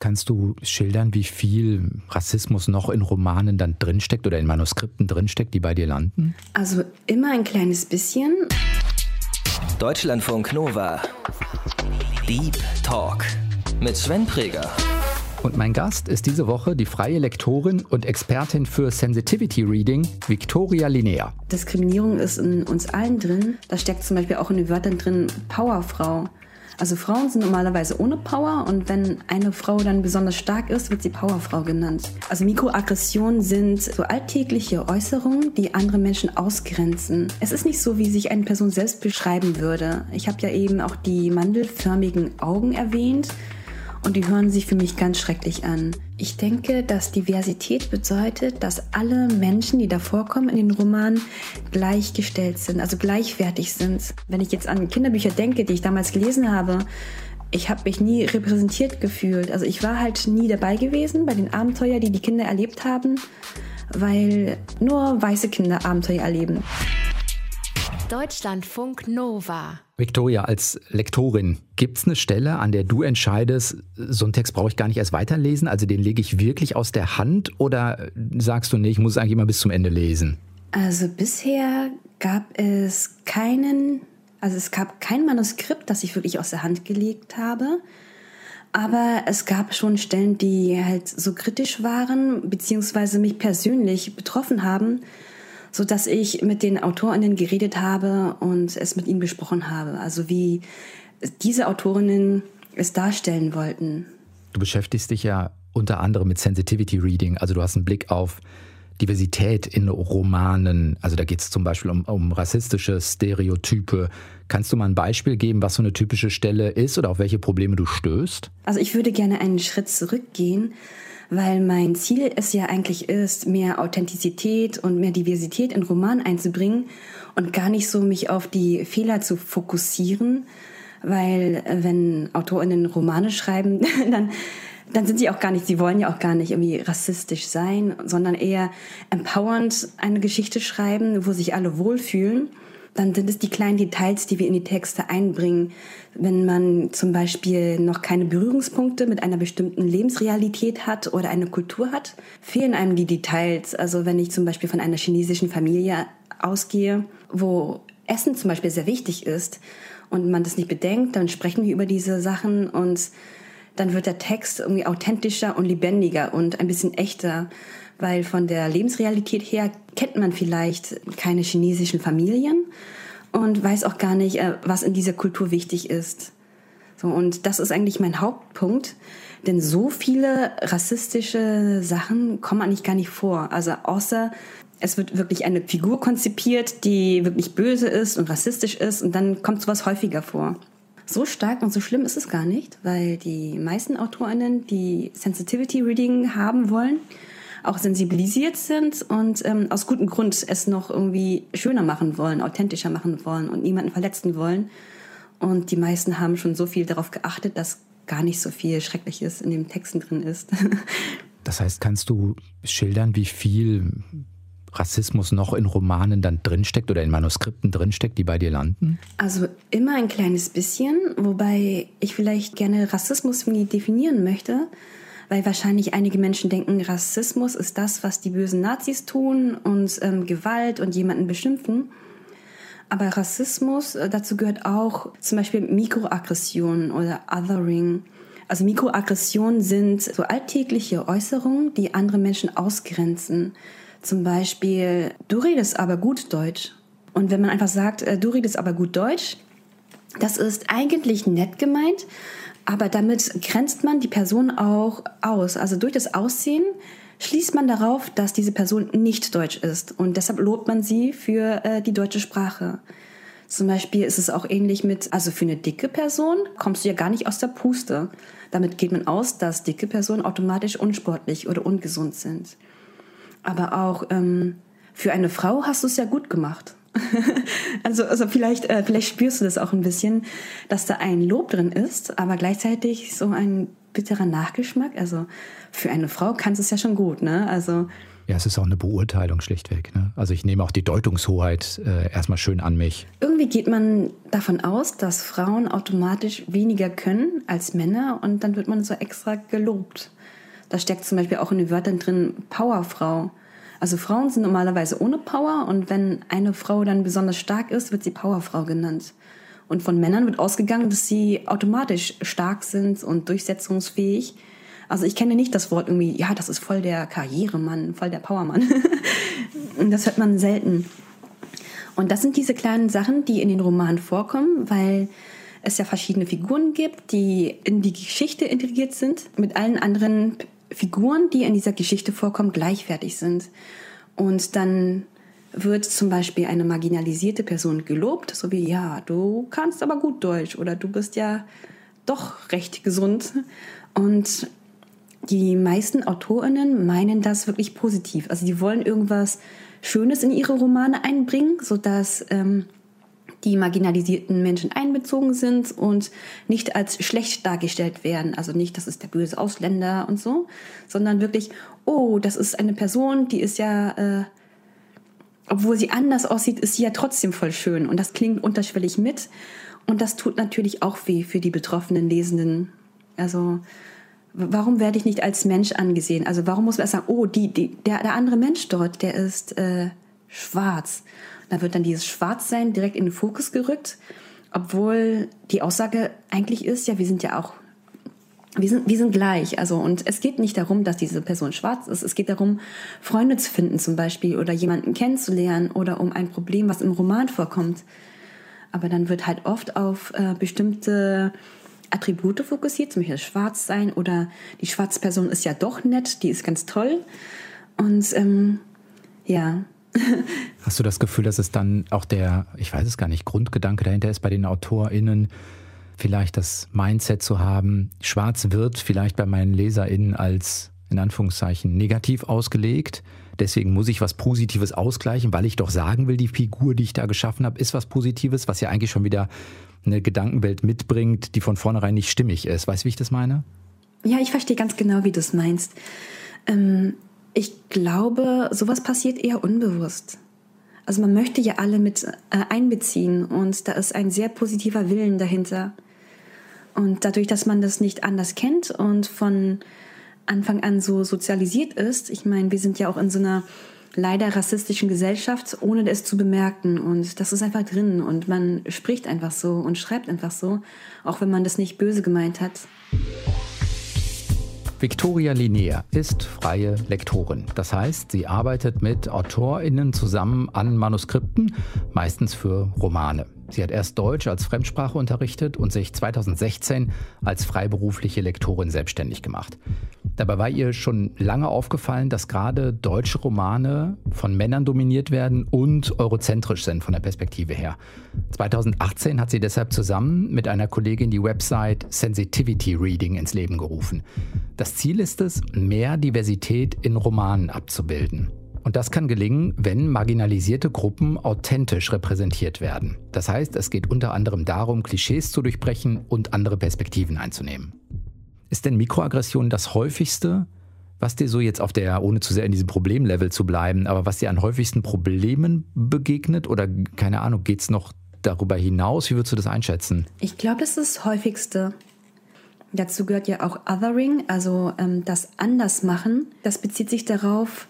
kannst du schildern, wie viel Rassismus noch in Romanen dann drinsteckt oder in Manuskripten drinsteckt, die bei dir landen? Also immer ein kleines bisschen. Deutschlandfunk Nova. Deep Talk mit Sven Präger. Und mein Gast ist diese Woche die freie Lektorin und Expertin für Sensitivity Reading, Victoria Linnea. Diskriminierung ist in uns allen drin. Da steckt zum Beispiel auch in den Wörtern drin Powerfrau. Also Frauen sind normalerweise ohne Power und wenn eine Frau dann besonders stark ist, wird sie Powerfrau genannt. Also Mikroaggressionen sind so alltägliche Äußerungen, die andere Menschen ausgrenzen. Es ist nicht so, wie sich eine Person selbst beschreiben würde. Ich habe ja eben auch die mandelförmigen Augen erwähnt und die hören sich für mich ganz schrecklich an. Ich denke, dass Diversität bedeutet, dass alle Menschen, die da vorkommen in den Romanen, gleichgestellt sind, also gleichwertig sind. Wenn ich jetzt an Kinderbücher denke, die ich damals gelesen habe, ich habe mich nie repräsentiert gefühlt. Also ich war halt nie dabei gewesen bei den Abenteuern, die die Kinder erlebt haben, weil nur weiße Kinder Abenteuer erleben. Deutschlandfunk Nova. Victoria, als Lektorin, gibt es eine Stelle, an der du entscheidest, so einen Text brauche ich gar nicht erst weiterlesen, also den lege ich wirklich aus der Hand oder sagst du, nee, ich muss es eigentlich immer bis zum Ende lesen? Also bisher gab es keinen, also es gab kein Manuskript, das ich wirklich aus der Hand gelegt habe. Aber es gab schon Stellen, die halt so kritisch waren, beziehungsweise mich persönlich betroffen haben, so dass ich mit den Autorinnen geredet habe und es mit ihnen besprochen habe. Also wie diese Autorinnen es darstellen wollten. Du beschäftigst dich ja unter anderem mit Sensitivity Reading, also du hast einen Blick auf Diversität in Romanen. Also da geht es zum Beispiel um, um rassistische Stereotype. Kannst du mal ein Beispiel geben, was so eine typische Stelle ist oder auf welche Probleme du stößt? Also ich würde gerne einen Schritt zurückgehen weil mein Ziel es ja eigentlich ist, mehr Authentizität und mehr Diversität in Roman einzubringen und gar nicht so mich auf die Fehler zu fokussieren, weil äh, wenn AutorInnen Romane schreiben, dann dann sind sie auch gar nicht, sie wollen ja auch gar nicht irgendwie rassistisch sein, sondern eher empowernd eine Geschichte schreiben, wo sich alle wohlfühlen dann sind es die kleinen Details, die wir in die Texte einbringen. Wenn man zum Beispiel noch keine Berührungspunkte mit einer bestimmten Lebensrealität hat oder eine Kultur hat, fehlen einem die Details. Also wenn ich zum Beispiel von einer chinesischen Familie ausgehe, wo Essen zum Beispiel sehr wichtig ist und man das nicht bedenkt, dann sprechen wir über diese Sachen und dann wird der Text irgendwie authentischer und lebendiger und ein bisschen echter weil von der Lebensrealität her kennt man vielleicht keine chinesischen Familien und weiß auch gar nicht, äh, was in dieser Kultur wichtig ist. So, und das ist eigentlich mein Hauptpunkt, denn so viele rassistische Sachen kommen eigentlich gar nicht vor. Also außer es wird wirklich eine Figur konzipiert, die wirklich böse ist und rassistisch ist und dann kommt sowas häufiger vor. So stark und so schlimm ist es gar nicht, weil die meisten Autorinnen, die Sensitivity Reading haben wollen, auch sensibilisiert sind und ähm, aus gutem Grund es noch irgendwie schöner machen wollen, authentischer machen wollen und niemanden verletzen wollen. Und die meisten haben schon so viel darauf geachtet, dass gar nicht so viel Schreckliches in den Texten drin ist. das heißt, kannst du schildern, wie viel Rassismus noch in Romanen dann drinsteckt oder in Manuskripten drinsteckt, die bei dir landen? Also immer ein kleines bisschen, wobei ich vielleicht gerne Rassismus definieren möchte weil wahrscheinlich einige Menschen denken, Rassismus ist das, was die bösen Nazis tun und ähm, Gewalt und jemanden beschimpfen. Aber Rassismus, äh, dazu gehört auch zum Beispiel Mikroaggressionen oder Othering. Also Mikroaggressionen sind so alltägliche Äußerungen, die andere Menschen ausgrenzen. Zum Beispiel, du redest aber gut Deutsch. Und wenn man einfach sagt, äh, du redest aber gut Deutsch, das ist eigentlich nett gemeint, aber damit grenzt man die Person auch aus. Also durch das Aussehen schließt man darauf, dass diese Person nicht deutsch ist. Und deshalb lobt man sie für äh, die deutsche Sprache. Zum Beispiel ist es auch ähnlich mit, also für eine dicke Person kommst du ja gar nicht aus der Puste. Damit geht man aus, dass dicke Personen automatisch unsportlich oder ungesund sind. Aber auch ähm, für eine Frau hast du es ja gut gemacht. also, also vielleicht, äh, vielleicht spürst du das auch ein bisschen, dass da ein Lob drin ist, aber gleichzeitig so ein bitterer Nachgeschmack. Also für eine Frau kannst du es ja schon gut, ne? Also Ja, es ist auch eine Beurteilung schlichtweg. Ne? Also ich nehme auch die Deutungshoheit äh, erstmal schön an mich. Irgendwie geht man davon aus, dass Frauen automatisch weniger können als Männer und dann wird man so extra gelobt. Da steckt zum Beispiel auch in den Wörtern drin Powerfrau. Also Frauen sind normalerweise ohne Power und wenn eine Frau dann besonders stark ist, wird sie Powerfrau genannt. Und von Männern wird ausgegangen, dass sie automatisch stark sind und durchsetzungsfähig. Also ich kenne nicht das Wort irgendwie, ja, das ist voll der Karrieremann, voll der Powermann. das hört man selten. Und das sind diese kleinen Sachen, die in den Romanen vorkommen, weil es ja verschiedene Figuren gibt, die in die Geschichte integriert sind, mit allen anderen Figuren, die in dieser Geschichte vorkommen, gleichwertig sind. Und dann wird zum Beispiel eine marginalisierte Person gelobt, so wie, ja, du kannst aber gut Deutsch oder du bist ja doch recht gesund. Und die meisten AutorInnen meinen das wirklich positiv. Also die wollen irgendwas Schönes in ihre Romane einbringen, sodass ähm, die marginalisierten Menschen einbezogen sind und nicht als schlecht dargestellt werden. Also nicht, das ist der böse Ausländer und so, sondern wirklich, oh, das ist eine Person, die ist ja, äh, obwohl sie anders aussieht, ist sie ja trotzdem voll schön. Und das klingt unterschwellig mit. Und das tut natürlich auch weh für die betroffenen Lesenden. Also warum werde ich nicht als Mensch angesehen? Also warum muss man sagen, oh, die, die, der, der andere Mensch dort, der ist äh, schwarz. Da wird dann dieses Schwarzsein direkt in den Fokus gerückt, obwohl die Aussage eigentlich ist, ja, wir sind ja auch, wir sind, wir sind gleich. Also, und es geht nicht darum, dass diese Person schwarz ist. Es geht darum, Freunde zu finden zum Beispiel oder jemanden kennenzulernen oder um ein Problem, was im Roman vorkommt. Aber dann wird halt oft auf äh, bestimmte Attribute fokussiert, zum Beispiel das Schwarzsein oder die schwarze Person ist ja doch nett, die ist ganz toll. Und ähm, ja, Hast du das Gefühl, dass es dann auch der, ich weiß es gar nicht, Grundgedanke dahinter ist bei den AutorInnen, vielleicht das Mindset zu haben, schwarz wird vielleicht bei meinen LeserInnen als in Anführungszeichen negativ ausgelegt. Deswegen muss ich was Positives ausgleichen, weil ich doch sagen will, die Figur, die ich da geschaffen habe, ist was Positives, was ja eigentlich schon wieder eine Gedankenwelt mitbringt, die von vornherein nicht stimmig ist. Weißt du, wie ich das meine? Ja, ich verstehe ganz genau, wie du es meinst. Ähm, ich glaube, sowas passiert eher unbewusst. Also man möchte ja alle mit äh, einbeziehen und da ist ein sehr positiver Willen dahinter. Und dadurch, dass man das nicht anders kennt und von Anfang an so sozialisiert ist, ich meine, wir sind ja auch in so einer leider rassistischen Gesellschaft, ohne es zu bemerken. Und das ist einfach drin und man spricht einfach so und schreibt einfach so, auch wenn man das nicht böse gemeint hat. Victoria Linear ist freie Lektorin. Das heißt, sie arbeitet mit AutorInnen zusammen an Manuskripten, meistens für Romane. Sie hat erst Deutsch als Fremdsprache unterrichtet und sich 2016 als freiberufliche Lektorin selbstständig gemacht. Dabei war ihr schon lange aufgefallen, dass gerade deutsche Romane von Männern dominiert werden und eurozentrisch sind von der Perspektive her. 2018 hat sie deshalb zusammen mit einer Kollegin die Website Sensitivity Reading ins Leben gerufen. Das Ziel ist es, mehr Diversität in Romanen abzubilden. Und das kann gelingen, wenn marginalisierte Gruppen authentisch repräsentiert werden. Das heißt, es geht unter anderem darum, Klischees zu durchbrechen und andere Perspektiven einzunehmen. Ist denn Mikroaggression das häufigste, was dir so jetzt auf der, ohne zu sehr in diesem Problemlevel zu bleiben, aber was dir an häufigsten Problemen begegnet? Oder keine Ahnung, geht es noch darüber hinaus? Wie würdest du das einschätzen? Ich glaube, das ist das häufigste. Dazu gehört ja auch Othering, also ähm, das Andersmachen. Das bezieht sich darauf,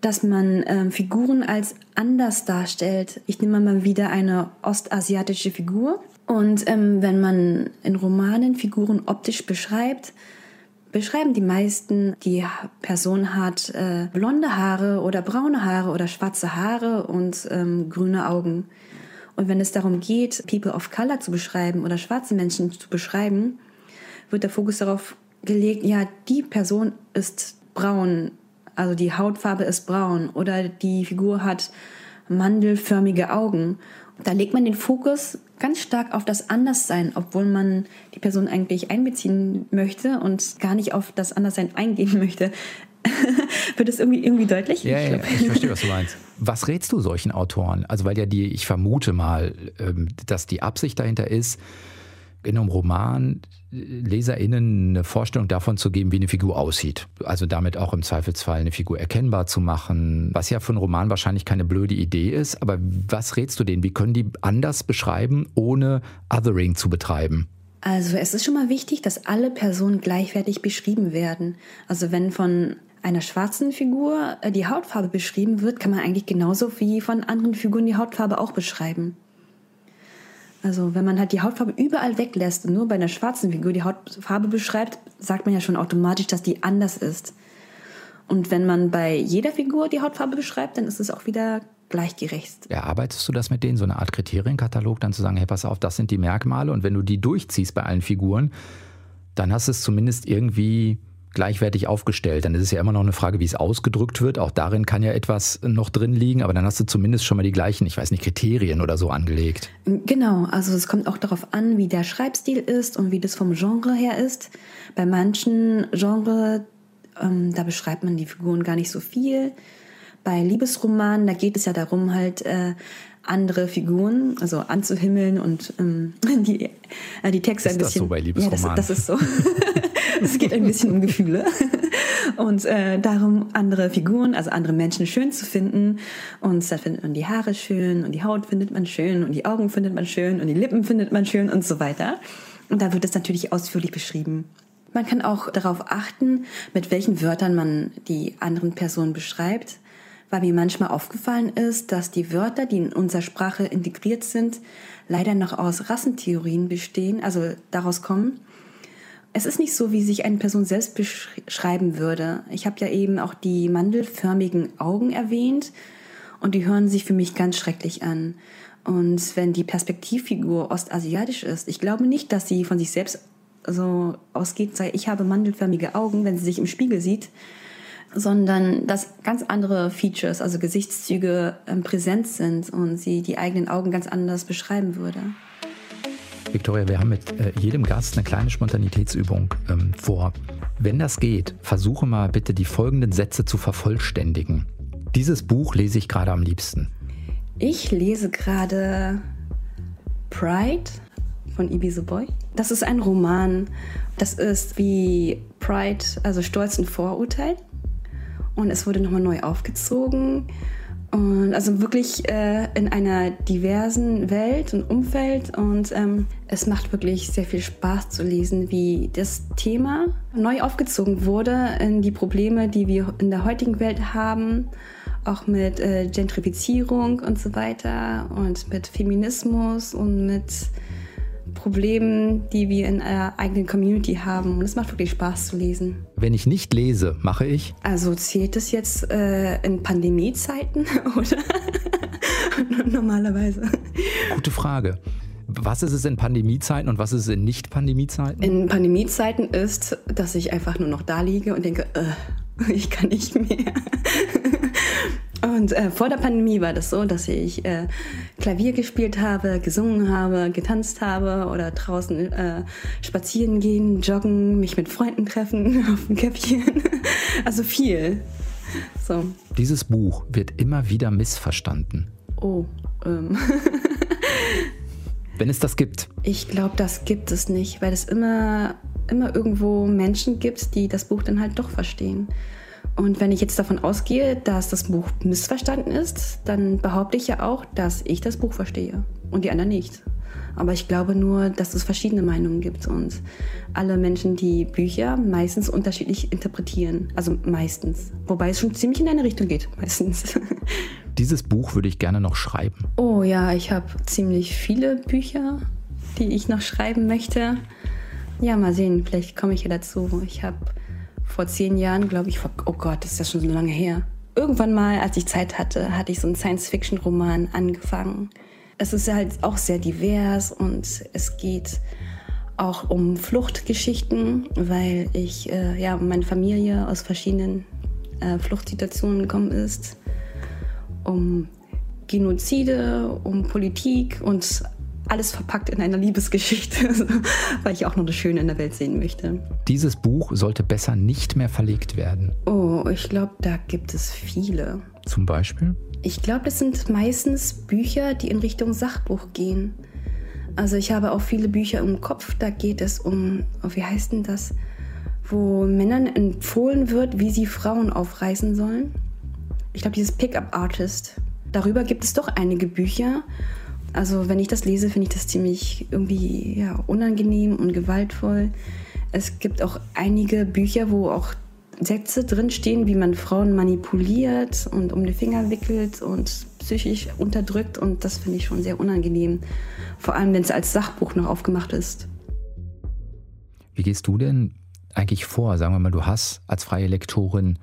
dass man ähm, Figuren als anders darstellt. Ich nehme mal wieder eine ostasiatische Figur. Und ähm, wenn man in Romanen Figuren optisch beschreibt, beschreiben die meisten, die Person hat äh, blonde Haare oder braune Haare oder schwarze Haare und ähm, grüne Augen. Und wenn es darum geht, People of Color zu beschreiben oder schwarze Menschen zu beschreiben, wird der Fokus darauf gelegt, ja, die Person ist braun, also die Hautfarbe ist braun oder die Figur hat mandelförmige Augen. Da legt man den Fokus ganz stark auf das Anderssein, obwohl man die Person eigentlich einbeziehen möchte und gar nicht auf das Anderssein eingehen möchte. Wird das irgendwie, irgendwie deutlich? Ja, ja, ich verstehe, was du meinst. Was rätst du solchen Autoren? Also, weil ja die, ich vermute mal, ähm, dass die Absicht dahinter ist, in einem Roman LeserInnen eine Vorstellung davon zu geben, wie eine Figur aussieht. Also damit auch im Zweifelsfall eine Figur erkennbar zu machen, was ja für einen Roman wahrscheinlich keine blöde Idee ist. Aber was rätst du denen? Wie können die anders beschreiben, ohne Othering zu betreiben? Also es ist schon mal wichtig, dass alle Personen gleichwertig beschrieben werden. Also wenn von einer schwarzen Figur äh, die Hautfarbe beschrieben wird, kann man eigentlich genauso wie von anderen Figuren die Hautfarbe auch beschreiben. Also wenn man halt die Hautfarbe überall weglässt und nur bei einer schwarzen Figur die Hautfarbe beschreibt, sagt man ja schon automatisch, dass die anders ist. Und wenn man bei jeder Figur die Hautfarbe beschreibt, dann ist es auch wieder gleichgerecht. Erarbeitest du das mit denen, so eine Art Kriterienkatalog, dann zu sagen, hey, pass auf, das sind die Merkmale und wenn du die durchziehst bei allen Figuren, dann hast du es zumindest irgendwie gleichwertig aufgestellt. Dann ist es ja immer noch eine Frage, wie es ausgedrückt wird. Auch darin kann ja etwas noch drin liegen, aber dann hast du zumindest schon mal die gleichen, ich weiß nicht, Kriterien oder so angelegt. Genau, also es kommt auch darauf an, wie der Schreibstil ist und wie das vom Genre her ist. Bei manchen Genres, ähm, da beschreibt man die Figuren gar nicht so viel. Bei Liebesromanen, da geht es ja darum, halt äh, andere Figuren, also anzuhimmeln und ähm, die, äh, die Texte ist ein bisschen. Ist das so bei Liebesromanen? Ja, das, das ist so. es geht ein bisschen um Gefühle und äh, darum, andere Figuren, also andere Menschen schön zu finden. Und da findet man die Haare schön und die Haut findet man schön und die Augen findet man schön und die Lippen findet man schön und so weiter. Und da wird es natürlich ausführlich beschrieben. Man kann auch darauf achten, mit welchen Wörtern man die anderen Personen beschreibt, weil mir manchmal aufgefallen ist, dass die Wörter, die in unserer Sprache integriert sind, leider noch aus Rassentheorien bestehen, also daraus kommen. Es ist nicht so, wie sich eine Person selbst beschreiben würde. Ich habe ja eben auch die mandelförmigen Augen erwähnt und die hören sich für mich ganz schrecklich an. Und wenn die Perspektivfigur ostasiatisch ist, ich glaube nicht, dass sie von sich selbst so ausgeht, sei ich habe mandelförmige Augen, wenn sie sich im Spiegel sieht, sondern dass ganz andere Features, also Gesichtszüge ähm, präsent sind und sie die eigenen Augen ganz anders beschreiben würde. Victoria, wir haben mit äh, jedem Gast eine kleine Spontanitätsübung ähm, vor. Wenn das geht, versuche mal bitte die folgenden Sätze zu vervollständigen. Dieses Buch lese ich gerade am liebsten. Ich lese gerade Pride von Ibiza Boy. Das ist ein Roman. Das ist wie Pride, also Stolz und Vorurteil. Und es wurde nochmal neu aufgezogen. Und also wirklich äh, in einer diversen Welt und Umfeld. Und ähm, es macht wirklich sehr viel Spaß zu lesen, wie das Thema neu aufgezogen wurde in die Probleme, die wir in der heutigen Welt haben. Auch mit äh, Gentrifizierung und so weiter und mit Feminismus und mit Problemen, die wir in einer eigenen Community haben. Und es macht wirklich Spaß zu lesen. Wenn ich nicht lese, mache ich? Also zählt es jetzt äh, in Pandemiezeiten oder normalerweise? Gute Frage. Was ist es in Pandemiezeiten und was ist es in Nicht-Pandemiezeiten? In Pandemiezeiten ist, dass ich einfach nur noch da liege und denke, äh, ich kann nicht mehr. Und äh, vor der Pandemie war das so, dass ich äh, Klavier gespielt habe, gesungen habe, getanzt habe oder draußen äh, spazieren gehen, joggen, mich mit Freunden treffen auf dem Käppchen. also viel. So. Dieses Buch wird immer wieder missverstanden. Oh. Ähm. Wenn es das gibt. Ich glaube, das gibt es nicht, weil es immer, immer irgendwo Menschen gibt, die das Buch dann halt doch verstehen. Und wenn ich jetzt davon ausgehe, dass das Buch missverstanden ist, dann behaupte ich ja auch, dass ich das Buch verstehe und die anderen nicht. Aber ich glaube nur, dass es verschiedene Meinungen gibt und alle Menschen, die Bücher meistens unterschiedlich interpretieren. Also meistens. Wobei es schon ziemlich in eine Richtung geht, meistens. Dieses Buch würde ich gerne noch schreiben. Oh ja, ich habe ziemlich viele Bücher, die ich noch schreiben möchte. Ja, mal sehen, vielleicht komme ich ja dazu. Ich habe vor zehn Jahren, glaube ich, vor, oh Gott, das ist ja schon so lange her. Irgendwann mal, als ich Zeit hatte, hatte ich so einen Science-Fiction-Roman angefangen. Es ist halt auch sehr divers und es geht auch um Fluchtgeschichten, weil ich, äh, ja, meine Familie aus verschiedenen äh, Fluchtsituationen gekommen ist, um Genozide, um Politik und alles verpackt in einer Liebesgeschichte, weil ich auch noch das Schöne in der Welt sehen möchte. Dieses Buch sollte besser nicht mehr verlegt werden. Oh, ich glaube, da gibt es viele. Zum Beispiel? Ich glaube, das sind meistens Bücher, die in Richtung Sachbuch gehen. Also ich habe auch viele Bücher im Kopf, da geht es um, oh, wie heißt denn das, wo Männern empfohlen wird, wie sie Frauen aufreißen sollen. Ich glaube, dieses Pickup Artist. Darüber gibt es doch einige Bücher. Also wenn ich das lese, finde ich das ziemlich irgendwie ja, unangenehm und gewaltvoll. Es gibt auch einige Bücher, wo auch Sätze drinstehen, wie man Frauen manipuliert und um die Finger wickelt und psychisch unterdrückt. Und das finde ich schon sehr unangenehm. Vor allem, wenn es als Sachbuch noch aufgemacht ist. Wie gehst du denn eigentlich vor? Sagen wir mal, du hast als freie Lektorin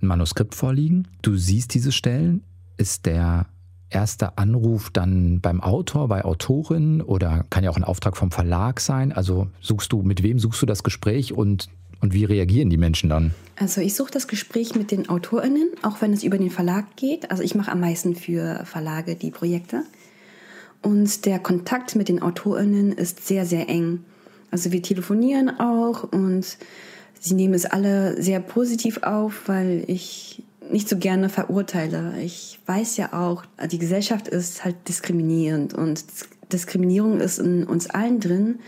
ein Manuskript vorliegen. Du siehst diese Stellen. Ist der erste Anruf dann beim Autor, bei Autorin oder kann ja auch ein Auftrag vom Verlag sein? Also suchst du, mit wem suchst du das Gespräch und, und wie reagieren die Menschen dann? Also ich suche das Gespräch mit den AutorInnen, auch wenn es über den Verlag geht. Also ich mache am meisten für Verlage die Projekte. Und der Kontakt mit den AutorInnen ist sehr, sehr eng. Also wir telefonieren auch und sie nehmen es alle sehr positiv auf, weil ich nicht so gerne verurteile. Ich weiß ja auch, die Gesellschaft ist halt diskriminierend und Diskriminierung ist in uns allen drin.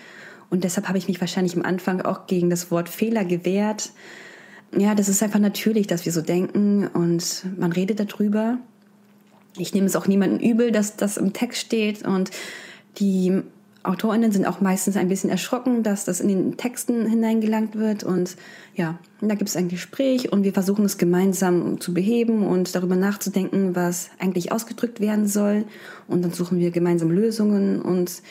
Und deshalb habe ich mich wahrscheinlich am Anfang auch gegen das Wort Fehler gewehrt. Ja, das ist einfach natürlich, dass wir so denken und man redet darüber. Ich nehme es auch niemandem übel, dass das im Text steht und die AutorInnen sind auch meistens ein bisschen erschrocken, dass das in den Texten hineingelangt wird. Und ja, da gibt es ein Gespräch und wir versuchen es gemeinsam zu beheben und darüber nachzudenken, was eigentlich ausgedrückt werden soll. Und dann suchen wir gemeinsam Lösungen. Und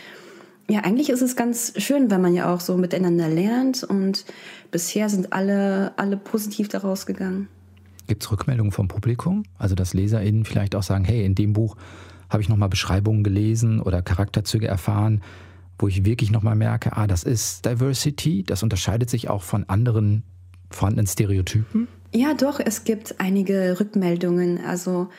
ja, eigentlich ist es ganz schön, weil man ja auch so miteinander lernt. Und bisher sind alle, alle positiv daraus gegangen. Gibt es Rückmeldungen vom Publikum? Also, dass LeserInnen vielleicht auch sagen, hey, in dem Buch habe ich nochmal Beschreibungen gelesen oder Charakterzüge erfahren, wo ich wirklich nochmal merke, ah, das ist Diversity, das unterscheidet sich auch von anderen vorhandenen Stereotypen? Ja, doch, es gibt einige Rückmeldungen. Also,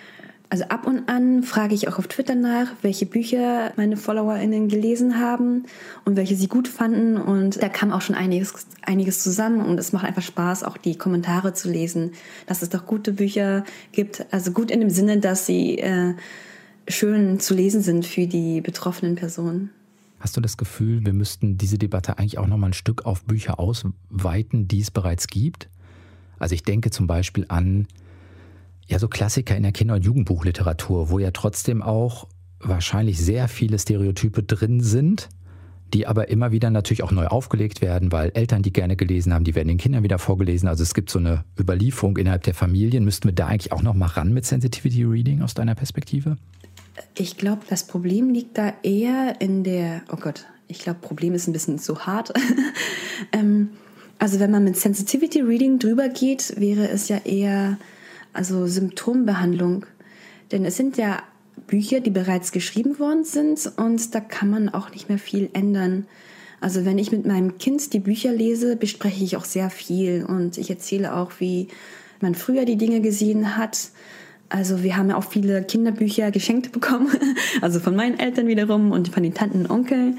also ab und an frage ich auch auf Twitter nach, welche Bücher meine FollowerInnen gelesen haben und welche sie gut fanden. Und da kam auch schon einiges, einiges zusammen und es macht einfach Spaß, auch die Kommentare zu lesen, dass es doch gute Bücher gibt. Also gut in dem Sinne, dass sie äh, schön zu lesen sind für die betroffenen Personen. Hast du das Gefühl, wir müssten diese Debatte eigentlich auch noch mal ein Stück auf Bücher ausweiten, die es bereits gibt? Also ich denke zum Beispiel an ja so Klassiker in der Kinder- und Jugendbuchliteratur, wo ja trotzdem auch wahrscheinlich sehr viele Stereotype drin sind, die aber immer wieder natürlich auch neu aufgelegt werden, weil Eltern die gerne gelesen haben, die werden den Kindern wieder vorgelesen. Also es gibt so eine Überlieferung innerhalb der Familien. Müssten wir da eigentlich auch noch mal ran mit Sensitivity Reading aus deiner Perspektive? Ich glaube, das Problem liegt da eher in der, oh Gott, ich glaube, Problem ist ein bisschen zu hart. ähm, also wenn man mit Sensitivity Reading drüber geht, wäre es ja eher also Symptombehandlung. Denn es sind ja Bücher, die bereits geschrieben worden sind und da kann man auch nicht mehr viel ändern. Also wenn ich mit meinem Kind die Bücher lese, bespreche ich auch sehr viel und ich erzähle auch, wie man früher die Dinge gesehen hat also wir haben ja auch viele Kinderbücher geschenkt bekommen, also von meinen Eltern wiederum und von den Tanten und Onkeln.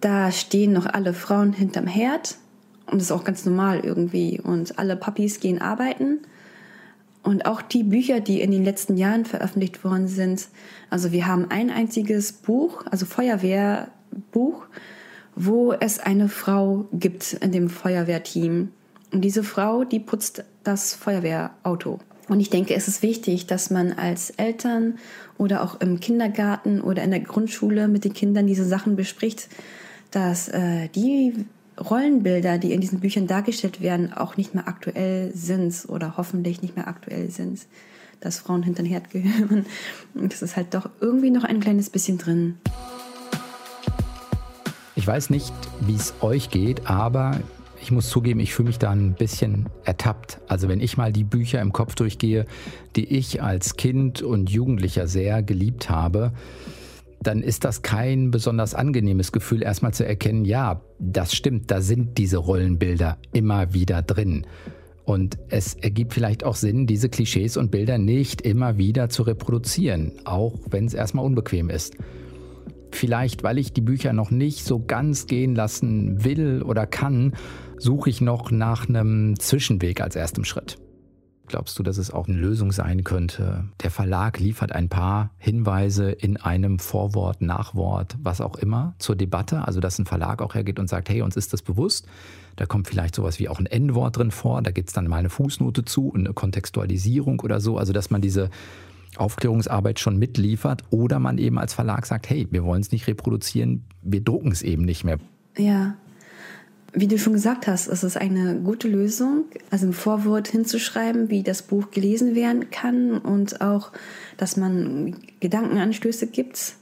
Da stehen noch alle Frauen hinterm Herd und das ist auch ganz normal irgendwie. Und alle Papis gehen arbeiten. Und auch die Bücher, die in den letzten Jahren veröffentlicht worden sind. Also wir haben ein einziges Buch, also Feuerwehrbuch, wo es eine Frau gibt in dem Feuerwehrteam. Und diese Frau, die putzt das Feuerwehrauto. Und ich denke, es ist wichtig, dass man als Eltern oder auch im Kindergarten oder in der Grundschule mit den Kindern diese Sachen bespricht, dass äh, die Rollenbilder, die in diesen Büchern dargestellt werden, auch nicht mehr aktuell sind oder hoffentlich nicht mehr aktuell sind, dass Frauen hinter den Herd gehören. Das ist halt doch irgendwie noch ein kleines bisschen drin. Ich weiß nicht, wie es euch geht, aber ich muss zugeben, ich fühle mich da ein bisschen ertappt. Also wenn ich mal die Bücher im Kopf durchgehe, die ich als Kind und Jugendlicher sehr geliebt habe, dann ist das kein besonders angenehmes Gefühl, erstmal zu erkennen, ja, das stimmt, da sind diese Rollenbilder immer wieder drin. Und es ergibt vielleicht auch Sinn, diese Klischees und Bilder nicht immer wieder zu reproduzieren, auch wenn es erstmal unbequem ist. Vielleicht, weil ich die Bücher noch nicht so ganz gehen lassen will oder kann, suche ich noch nach einem Zwischenweg als erstem Schritt. Glaubst du, dass es auch eine Lösung sein könnte? Der Verlag liefert ein paar Hinweise in einem Vorwort, Nachwort, was auch immer zur Debatte. Also, dass ein Verlag auch hergeht und sagt, hey, uns ist das bewusst. Da kommt vielleicht sowas wie auch ein N-Wort drin vor. Da gibt es dann mal eine Fußnote zu, eine Kontextualisierung oder so. Also, dass man diese Aufklärungsarbeit schon mitliefert oder man eben als Verlag sagt, hey, wir wollen es nicht reproduzieren, wir drucken es eben nicht mehr. Ja, wie du schon gesagt hast, es ist eine gute Lösung, also im Vorwort hinzuschreiben, wie das Buch gelesen werden kann und auch, dass man Gedankenanstöße gibt.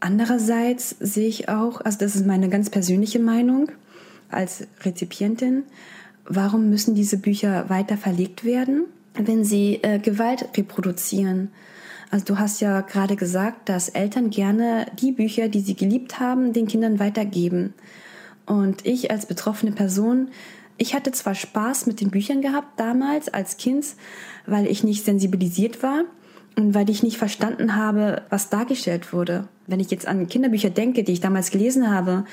Andererseits sehe ich auch, also das ist meine ganz persönliche Meinung als Rezipientin, warum müssen diese Bücher weiter verlegt werden, wenn sie äh, Gewalt reproduzieren? Also du hast ja gerade gesagt, dass Eltern gerne die Bücher, die sie geliebt haben, den Kindern weitergeben. Und ich als betroffene Person, ich hatte zwar Spaß mit den Büchern gehabt damals als Kind, weil ich nicht sensibilisiert war und weil ich nicht verstanden habe, was dargestellt wurde. Wenn ich jetzt an Kinderbücher denke, die ich damals gelesen habe,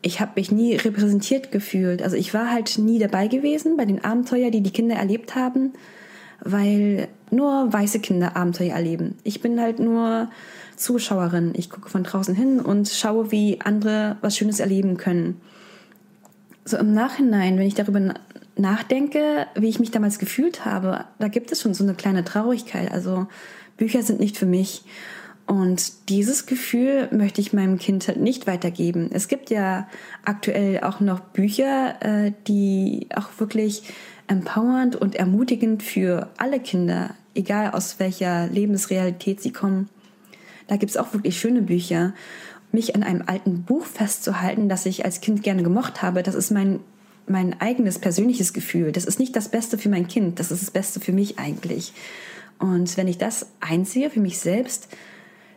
ich habe mich nie repräsentiert gefühlt. Also ich war halt nie dabei gewesen bei den Abenteuern, die die Kinder erlebt haben, weil nur weiße Kinder Abenteuer erleben. Ich bin halt nur Zuschauerin. Ich gucke von draußen hin und schaue, wie andere was Schönes erleben können. So im Nachhinein, wenn ich darüber nachdenke, wie ich mich damals gefühlt habe, da gibt es schon so eine kleine Traurigkeit. Also Bücher sind nicht für mich. Und dieses Gefühl möchte ich meinem Kind halt nicht weitergeben. Es gibt ja aktuell auch noch Bücher, äh, die auch wirklich empowernd und ermutigend für alle Kinder, egal aus welcher Lebensrealität sie kommen, da gibt es auch wirklich schöne Bücher. Mich an einem alten Buch festzuhalten, das ich als Kind gerne gemocht habe, das ist mein, mein eigenes persönliches Gefühl. Das ist nicht das Beste für mein Kind, das ist das Beste für mich eigentlich. Und wenn ich das einsehe für mich selbst,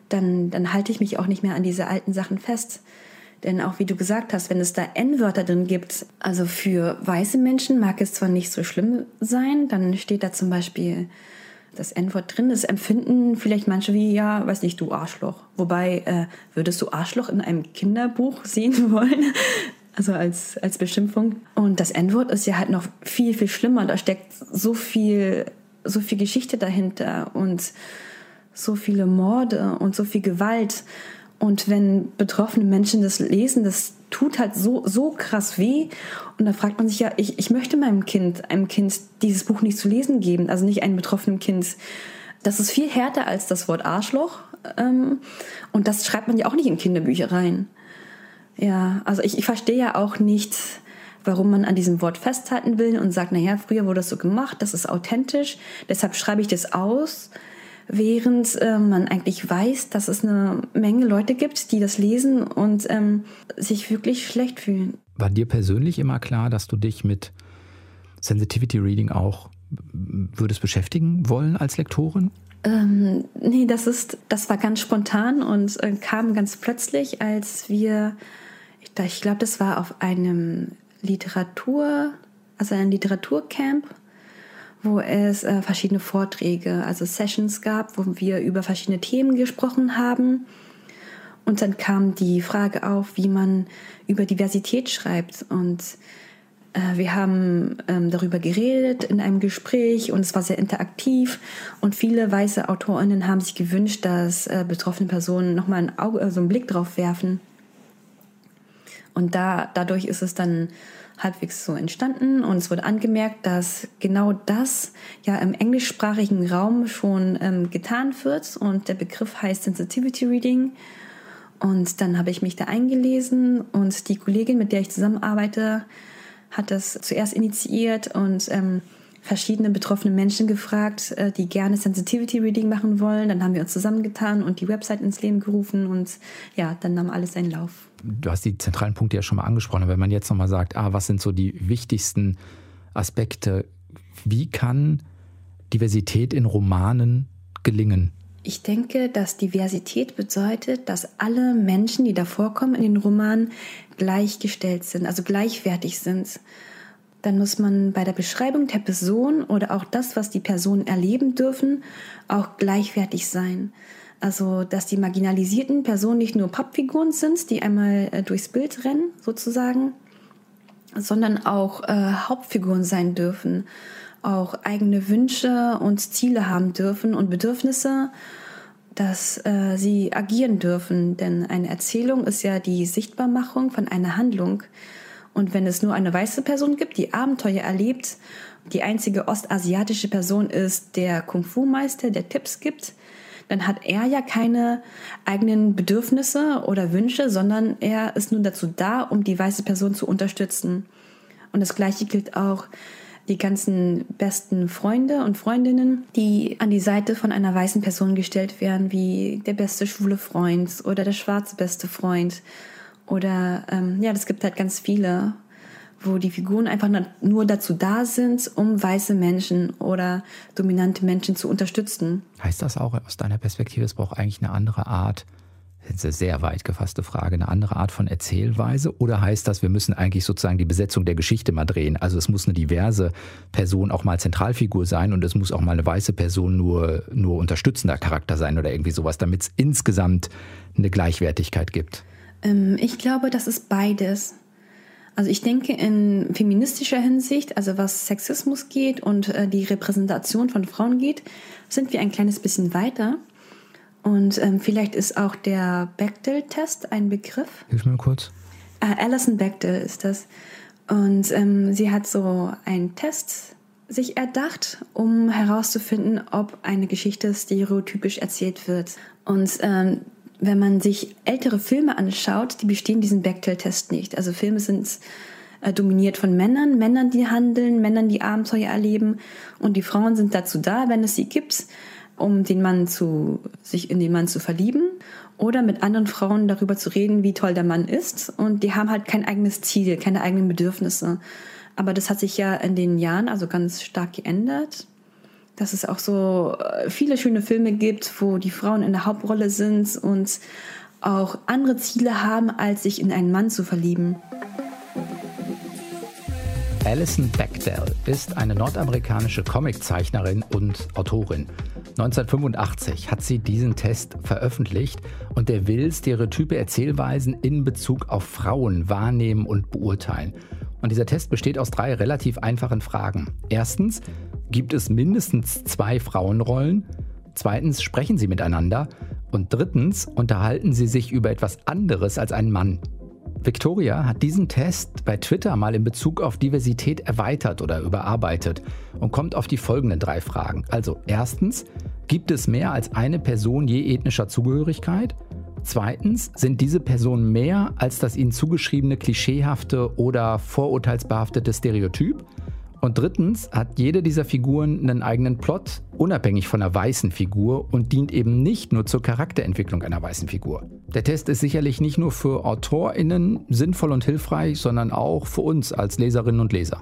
dann, dann halte ich mich auch nicht mehr an diese alten Sachen fest. Denn auch wie du gesagt hast, wenn es da N-Wörter drin gibt, also für weiße Menschen mag es zwar nicht so schlimm sein, dann steht da zum Beispiel das N-Wort drin ist, empfinden vielleicht manche wie, ja, weiß nicht, du Arschloch. Wobei, äh, würdest du Arschloch in einem Kinderbuch sehen wollen? Also als, als Beschimpfung. Und das N-Wort ist ja halt noch viel, viel schlimmer. Da steckt so viel, so viel Geschichte dahinter und so viele Morde und so viel Gewalt. Und wenn betroffene Menschen das lesen, das tut halt so, so krass weh. Und da fragt man sich ja, ich, ich möchte meinem Kind, einem Kind dieses Buch nicht zu lesen geben, also nicht einem betroffenen Kind. Das ist viel härter als das Wort Arschloch. Ähm, und das schreibt man ja auch nicht in Kinderbücher rein. Ja, also ich, ich verstehe ja auch nicht, warum man an diesem Wort festhalten will und sagt, naja, früher wurde das so gemacht, das ist authentisch, deshalb schreibe ich das aus während äh, man eigentlich weiß, dass es eine Menge Leute gibt, die das lesen und ähm, sich wirklich schlecht fühlen. War dir persönlich immer klar, dass du dich mit Sensitivity Reading auch würdest beschäftigen wollen als Lektorin? Ähm, nee, das ist, das war ganz spontan und äh, kam ganz plötzlich, als wir, ich, ich glaube, das war auf einem Literatur, also ein Literaturcamp wo es äh, verschiedene Vorträge, also Sessions gab, wo wir über verschiedene Themen gesprochen haben. Und dann kam die Frage auf, wie man über Diversität schreibt. Und äh, wir haben ähm, darüber geredet in einem Gespräch und es war sehr interaktiv. Und viele weiße AutorInnen haben sich gewünscht, dass äh, betroffene Personen nochmal ein Auge, also einen Blick drauf werfen. Und da, dadurch ist es dann halbwegs so entstanden und es wurde angemerkt, dass genau das ja im englischsprachigen Raum schon ähm, getan wird und der Begriff heißt Sensitivity Reading. Und dann habe ich mich da eingelesen und die Kollegin, mit der ich zusammenarbeite, hat das zuerst initiiert und ähm, verschiedene betroffene Menschen gefragt, äh, die gerne Sensitivity Reading machen wollen. Dann haben wir uns zusammengetan und die Website ins Leben gerufen und ja, dann nahm alles seinen Lauf du hast die zentralen Punkte ja schon mal angesprochen, wenn man jetzt nochmal sagt, ah, was sind so die wichtigsten Aspekte, wie kann Diversität in Romanen gelingen? Ich denke, dass Diversität bedeutet, dass alle Menschen, die da vorkommen in den Romanen, gleichgestellt sind, also gleichwertig sind. Dann muss man bei der Beschreibung der Person oder auch das, was die Personen erleben dürfen, auch gleichwertig sein. Also, dass die marginalisierten Personen nicht nur Pappfiguren sind, die einmal äh, durchs Bild rennen, sozusagen, sondern auch äh, Hauptfiguren sein dürfen, auch eigene Wünsche und Ziele haben dürfen und Bedürfnisse, dass äh, sie agieren dürfen. Denn eine Erzählung ist ja die Sichtbarmachung von einer Handlung. Und wenn es nur eine weiße Person gibt, die Abenteuer erlebt, die einzige ostasiatische Person ist der Kung-Fu-Meister, der Tipps gibt, dann hat er ja keine eigenen Bedürfnisse oder Wünsche, sondern er ist nur dazu da, um die weiße Person zu unterstützen. Und das Gleiche gilt auch die ganzen besten Freunde und Freundinnen, die an die Seite von einer weißen Person gestellt werden, wie der beste schwule Freund oder der schwarze beste Freund. Oder ähm, ja, es gibt halt ganz viele wo die Figuren einfach nur dazu da sind, um weiße Menschen oder dominante Menschen zu unterstützen. Heißt das auch aus deiner Perspektive, es braucht eigentlich eine andere Art, das ist eine sehr weit gefasste Frage, eine andere Art von Erzählweise? Oder heißt das, wir müssen eigentlich sozusagen die Besetzung der Geschichte mal drehen? Also es muss eine diverse Person auch mal Zentralfigur sein und es muss auch mal eine weiße Person nur, nur unterstützender Charakter sein oder irgendwie sowas, damit es insgesamt eine Gleichwertigkeit gibt? Ähm, ich glaube, das ist beides. Also ich denke in feministischer Hinsicht, also was Sexismus geht und äh, die Repräsentation von Frauen geht, sind wir ein kleines bisschen weiter. Und ähm, vielleicht ist auch der Bechdel-Test ein Begriff. Hilf mir kurz. Äh, Alison Bechdel ist das. Und ähm, sie hat so einen Test sich erdacht, um herauszufinden, ob eine Geschichte stereotypisch erzählt wird. Und ähm, wenn man sich ältere Filme anschaut, die bestehen diesen Bechdel-Test nicht. Also Filme sind äh, dominiert von Männern, Männern, die handeln, Männern, die Abenteuer erleben und die Frauen sind dazu da, wenn es sie gibt, um den Mann zu, sich in den Mann zu verlieben oder mit anderen Frauen darüber zu reden, wie toll der Mann ist und die haben halt kein eigenes Ziel, keine eigenen Bedürfnisse. Aber das hat sich ja in den Jahren also ganz stark geändert dass es auch so äh, viele schöne Filme gibt, wo die Frauen in der Hauptrolle sind und auch andere Ziele haben, als sich in einen Mann zu verlieben. Alison Bechdel ist eine nordamerikanische Comiczeichnerin und Autorin. 1985 hat sie diesen Test veröffentlicht und der will stereotype Erzählweisen in Bezug auf Frauen wahrnehmen und beurteilen. Und dieser Test besteht aus drei relativ einfachen Fragen. Erstens, gibt es mindestens zwei Frauenrollen? Zweitens, sprechen sie miteinander? Und drittens, unterhalten sie sich über etwas anderes als ein Mann? Victoria hat diesen Test bei Twitter mal in Bezug auf Diversität erweitert oder überarbeitet und kommt auf die folgenden drei Fragen. Also erstens, gibt es mehr als eine Person je ethnischer Zugehörigkeit? Zweitens, sind diese Personen mehr als das ihnen zugeschriebene klischeehafte oder vorurteilsbehaftete Stereotyp? Und drittens hat jede dieser Figuren einen eigenen Plot, unabhängig von einer weißen Figur und dient eben nicht nur zur Charakterentwicklung einer weißen Figur. Der Test ist sicherlich nicht nur für AutorInnen sinnvoll und hilfreich, sondern auch für uns als Leserinnen und Leser.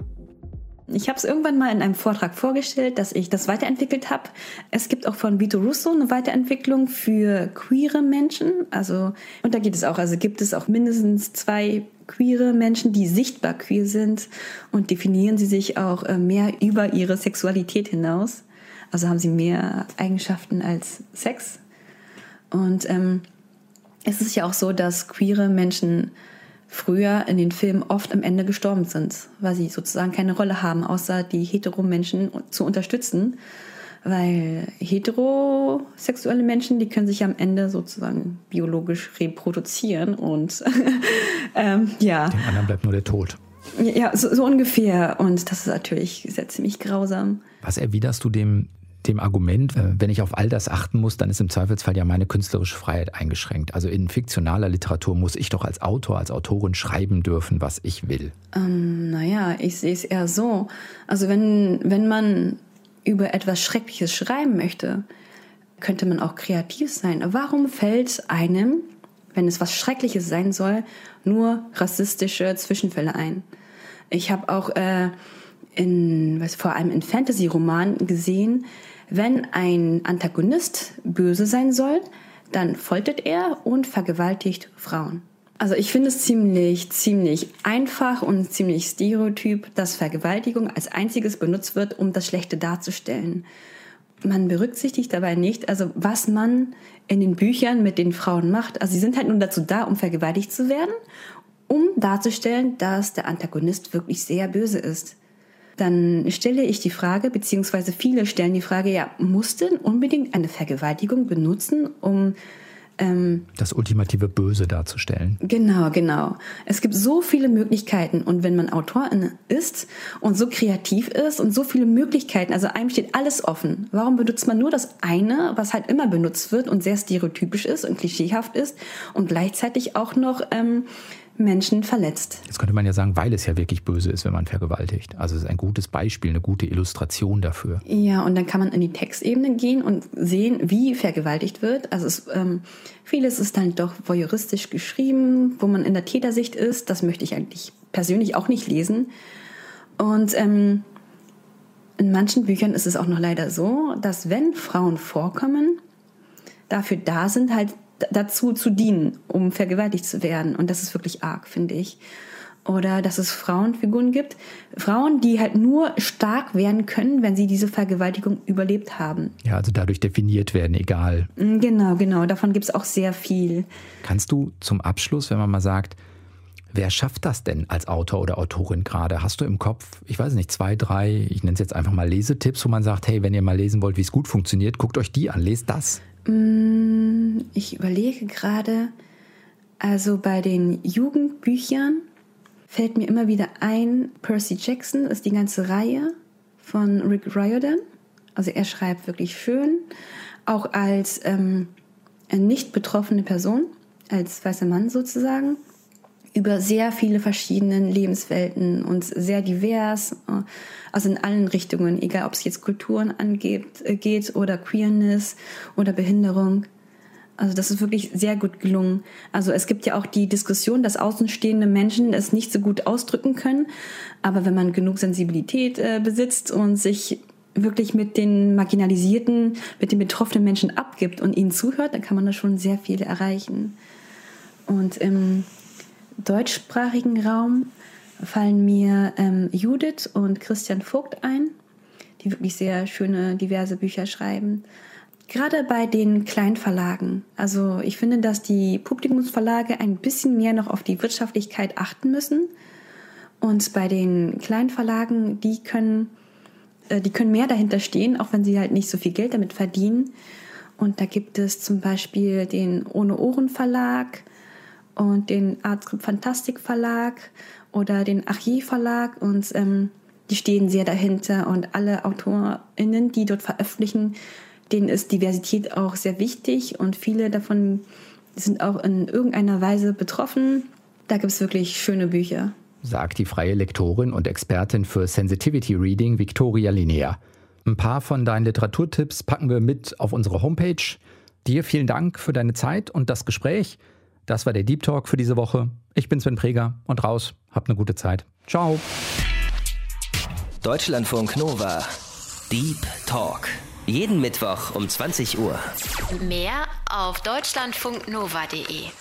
Ich habe es irgendwann mal in einem Vortrag vorgestellt, dass ich das weiterentwickelt habe. Es gibt auch von Vito Russo eine Weiterentwicklung für queere Menschen. Also, und da geht es auch, also gibt es auch mindestens zwei queere Menschen, die sichtbar queer sind und definieren sie sich auch äh, mehr über ihre Sexualität hinaus. Also haben sie mehr Eigenschaften als Sex. Und ähm, es ist ja auch so, dass queere Menschen früher in den Filmen oft am Ende gestorben sind, weil sie sozusagen keine Rolle haben, außer die hetero-Menschen zu unterstützen. Weil heterosexuelle Menschen, die können sich am Ende sozusagen biologisch reproduzieren und ähm, ja. Dem anderen bleibt nur der Tod. Ja, so, so, ungefähr. Und das ist natürlich sehr ziemlich grausam. Was erwiderst du dem dem Argument, äh, wenn ich auf all das achten muss, dann ist im Zweifelsfall ja meine künstlerische Freiheit eingeschränkt. Also in fiktionaler Literatur muss ich doch als Autor, als Autorin schreiben dürfen, was ich will. Ähm, naja, ich sehe es eher so. Also wenn, wenn man über etwas Schreckliches schreiben möchte, könnte man auch kreativ sein. Warum fällt einem, wenn es was Schreckliches sein soll, nur rassistische Zwischenfälle ein? Ich habe auch äh, in, was, vor allem in Fantasy-Romanen gesehen, wenn ein Antagonist böse sein soll, dann foltert er und vergewaltigt Frauen. Also ich finde es ziemlich, ziemlich einfach und ziemlich stereotyp, dass Vergewaltigung als einziges benutzt wird, um das Schlechte darzustellen. Man berücksichtigt dabei nicht, also was man in den Büchern mit den Frauen macht. Also sie sind halt nur dazu da, um vergewaltigt zu werden um darzustellen, dass der Antagonist wirklich sehr böse ist. Dann stelle ich die Frage, beziehungsweise viele stellen die Frage, ja, muss denn unbedingt eine Vergewaltigung benutzen, um ähm, das ultimative Böse darzustellen. Genau, genau. Es gibt so viele Möglichkeiten und wenn man Autorin ist und so kreativ ist und so viele Möglichkeiten, also einem steht alles offen. Warum benutzt man nur das eine, was halt immer benutzt wird und sehr stereotypisch ist und klischeehaft ist und gleichzeitig auch noch ähm, Menschen verletzt. Jetzt könnte man ja sagen, weil es ja wirklich böse ist, wenn man vergewaltigt. Also es ist ein gutes Beispiel, eine gute Illustration dafür. Ja, und dann kann man in die Textebene gehen und sehen, wie vergewaltigt wird. Also es, ähm, vieles ist dann doch voyeuristisch geschrieben, wo man in der Tätersicht ist. Das möchte ich eigentlich persönlich auch nicht lesen. Und ähm, in manchen Büchern ist es auch noch leider so, dass wenn Frauen vorkommen, dafür da sind, halt dazu zu dienen, um vergewaltigt zu werden. Und das ist wirklich arg, finde ich. Oder dass es Frauenfiguren gibt. Frauen, die halt nur stark werden können, wenn sie diese Vergewaltigung überlebt haben. Ja, also dadurch definiert werden, egal. Mm, genau, genau. Davon gibt es auch sehr viel. Kannst du zum Abschluss, wenn man mal sagt, Wer schafft das denn als Autor oder Autorin gerade? Hast du im Kopf, ich weiß nicht, zwei, drei, ich nenne es jetzt einfach mal Lesetipps, wo man sagt, hey, wenn ihr mal lesen wollt, wie es gut funktioniert, guckt euch die an, lest das. Mm, ich überlege gerade, also bei den Jugendbüchern fällt mir immer wieder ein, Percy Jackson ist die ganze Reihe von Rick Riordan. Also er schreibt wirklich schön, auch als ähm, nicht betroffene Person, als weißer Mann sozusagen über sehr viele verschiedene Lebenswelten und sehr divers, äh, also in allen Richtungen, egal ob es jetzt Kulturen angeht äh, geht oder Queerness oder Behinderung. Also das ist wirklich sehr gut gelungen. Also es gibt ja auch die Diskussion, dass außenstehende Menschen es nicht so gut ausdrücken können, aber wenn man genug Sensibilität äh, besitzt und sich wirklich mit den marginalisierten, mit den betroffenen Menschen abgibt und ihnen zuhört, dann kann man da schon sehr viel erreichen. Und ähm, deutschsprachigen Raum fallen mir ähm, Judith und Christian Vogt ein, die wirklich sehr schöne, diverse Bücher schreiben. Gerade bei den Kleinverlagen. Also ich finde, dass die Publikumsverlage ein bisschen mehr noch auf die Wirtschaftlichkeit achten müssen. Und bei den Kleinverlagen, die können, äh, die können mehr dahinter stehen, auch wenn sie halt nicht so viel Geld damit verdienen. Und da gibt es zum Beispiel den Ohne Ohren Verlag und den Artscript Fantastik Verlag oder den Archiv Verlag und ähm, die stehen sehr dahinter und alle AutorInnen, die dort veröffentlichen, denen ist Diversität auch sehr wichtig und viele davon sind auch in irgendeiner Weise betroffen. Da gibt es wirklich schöne Bücher. Sagt die freie Lektorin und Expertin für Sensitivity Reading Victoria Linnea. Ein paar von deinen Literaturtipps packen wir mit auf unsere Homepage. Dir vielen Dank für deine Zeit und das Gespräch. Das war der Deep Talk für diese Woche. Ich bin Sven Preger und raus. Habt eine gute Zeit. Ciao. Deutschlandfunk Nova. Deep Talk. Jeden Mittwoch um 20 Uhr. Mehr auf deutschlandfunknova.de.